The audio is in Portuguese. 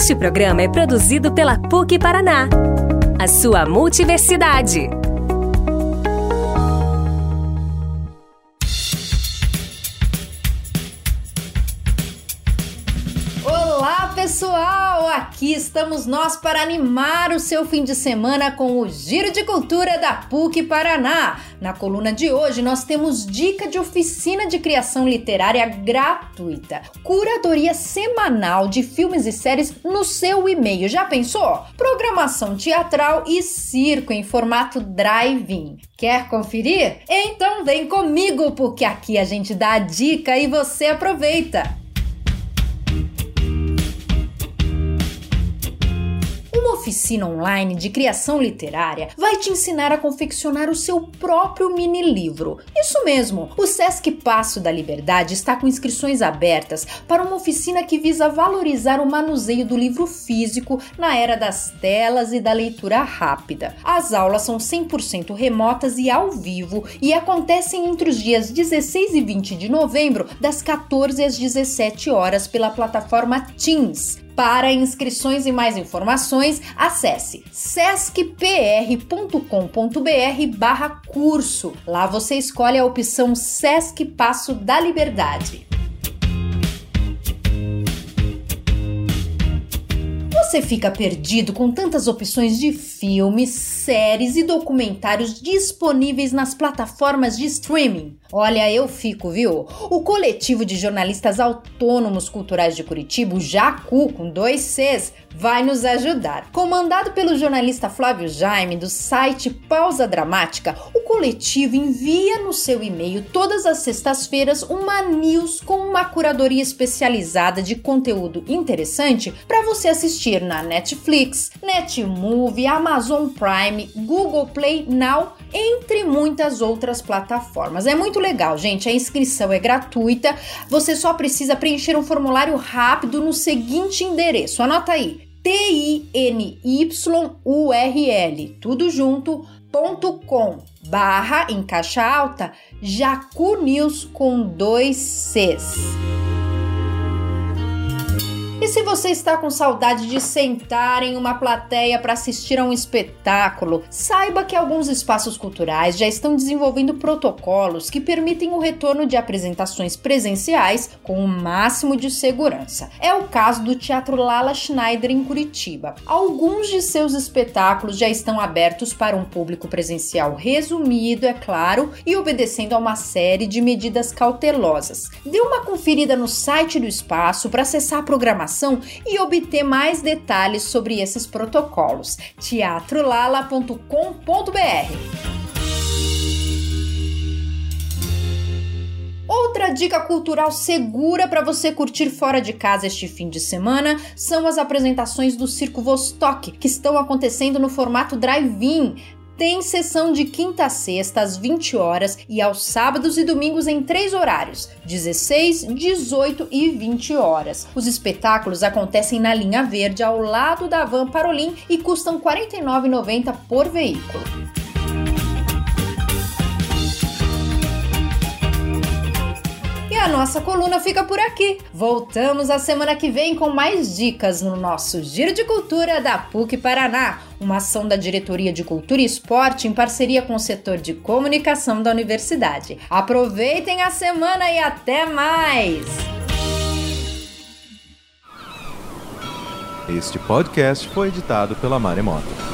Este programa é produzido pela PUC Paraná, a sua multiversidade. Pessoal! Aqui estamos nós para animar o seu fim de semana com o Giro de Cultura da PUC Paraná. Na coluna de hoje, nós temos dica de oficina de criação literária gratuita, curadoria semanal de filmes e séries no seu e-mail. Já pensou? Programação teatral e circo em formato drive-in. Quer conferir? Então vem comigo, porque aqui a gente dá a dica e você aproveita. Oficina online de criação literária vai te ensinar a confeccionar o seu próprio mini livro. Isso mesmo, o Sesc Passo da Liberdade está com inscrições abertas para uma oficina que visa valorizar o manuseio do livro físico na era das telas e da leitura rápida. As aulas são 100% remotas e ao vivo e acontecem entre os dias 16 e 20 de novembro, das 14 às 17 horas pela plataforma Teams. Para inscrições e mais informações, acesse sescpr.com.br barra curso. Lá você escolhe a opção Sesc Passo da Liberdade. Você fica perdido com tantas opções de filmes, séries e documentários disponíveis nas plataformas de streaming? Olha, eu fico, viu? O coletivo de jornalistas autônomos culturais de Curitiba, o Jacu, com dois Cs, vai nos ajudar. Comandado pelo jornalista Flávio Jaime, do site Pausa Dramática, o coletivo envia no seu e-mail todas as sextas-feiras uma news com uma curadoria especializada de conteúdo interessante para você assistir na Netflix, Netmovie, Amazon Prime, Google Play Now, entre muitas outras plataformas. É muito legal, gente. A inscrição é gratuita. Você só precisa preencher um formulário rápido no seguinte endereço. Anota aí: T-I-N-Y-U-R-L, tudo junto, ponto com, barra, em caixa alta, Jacu News com dois Cs. Você está com saudade de sentar em uma plateia para assistir a um espetáculo, saiba que alguns espaços culturais já estão desenvolvendo protocolos que permitem o retorno de apresentações presenciais com o máximo de segurança. É o caso do Teatro Lala Schneider em Curitiba. Alguns de seus espetáculos já estão abertos para um público presencial resumido, é claro, e obedecendo a uma série de medidas cautelosas. Dê uma conferida no site do espaço para acessar a programação e obter mais detalhes sobre esses protocolos. teatrolala.com.br Outra dica cultural segura para você curtir fora de casa este fim de semana são as apresentações do Circo Vostok, que estão acontecendo no formato drive-in tem sessão de quinta a sexta às 20 horas e aos sábados e domingos em três horários: 16, 18 e 20 horas. Os espetáculos acontecem na linha verde ao lado da Van Parolim e custam R$ 49,90 por veículo. Nossa coluna fica por aqui. Voltamos a semana que vem com mais dicas no nosso Giro de Cultura da PUC Paraná, uma ação da Diretoria de Cultura e Esporte em parceria com o setor de comunicação da universidade. Aproveitem a semana e até mais! Este podcast foi editado pela Maremoto.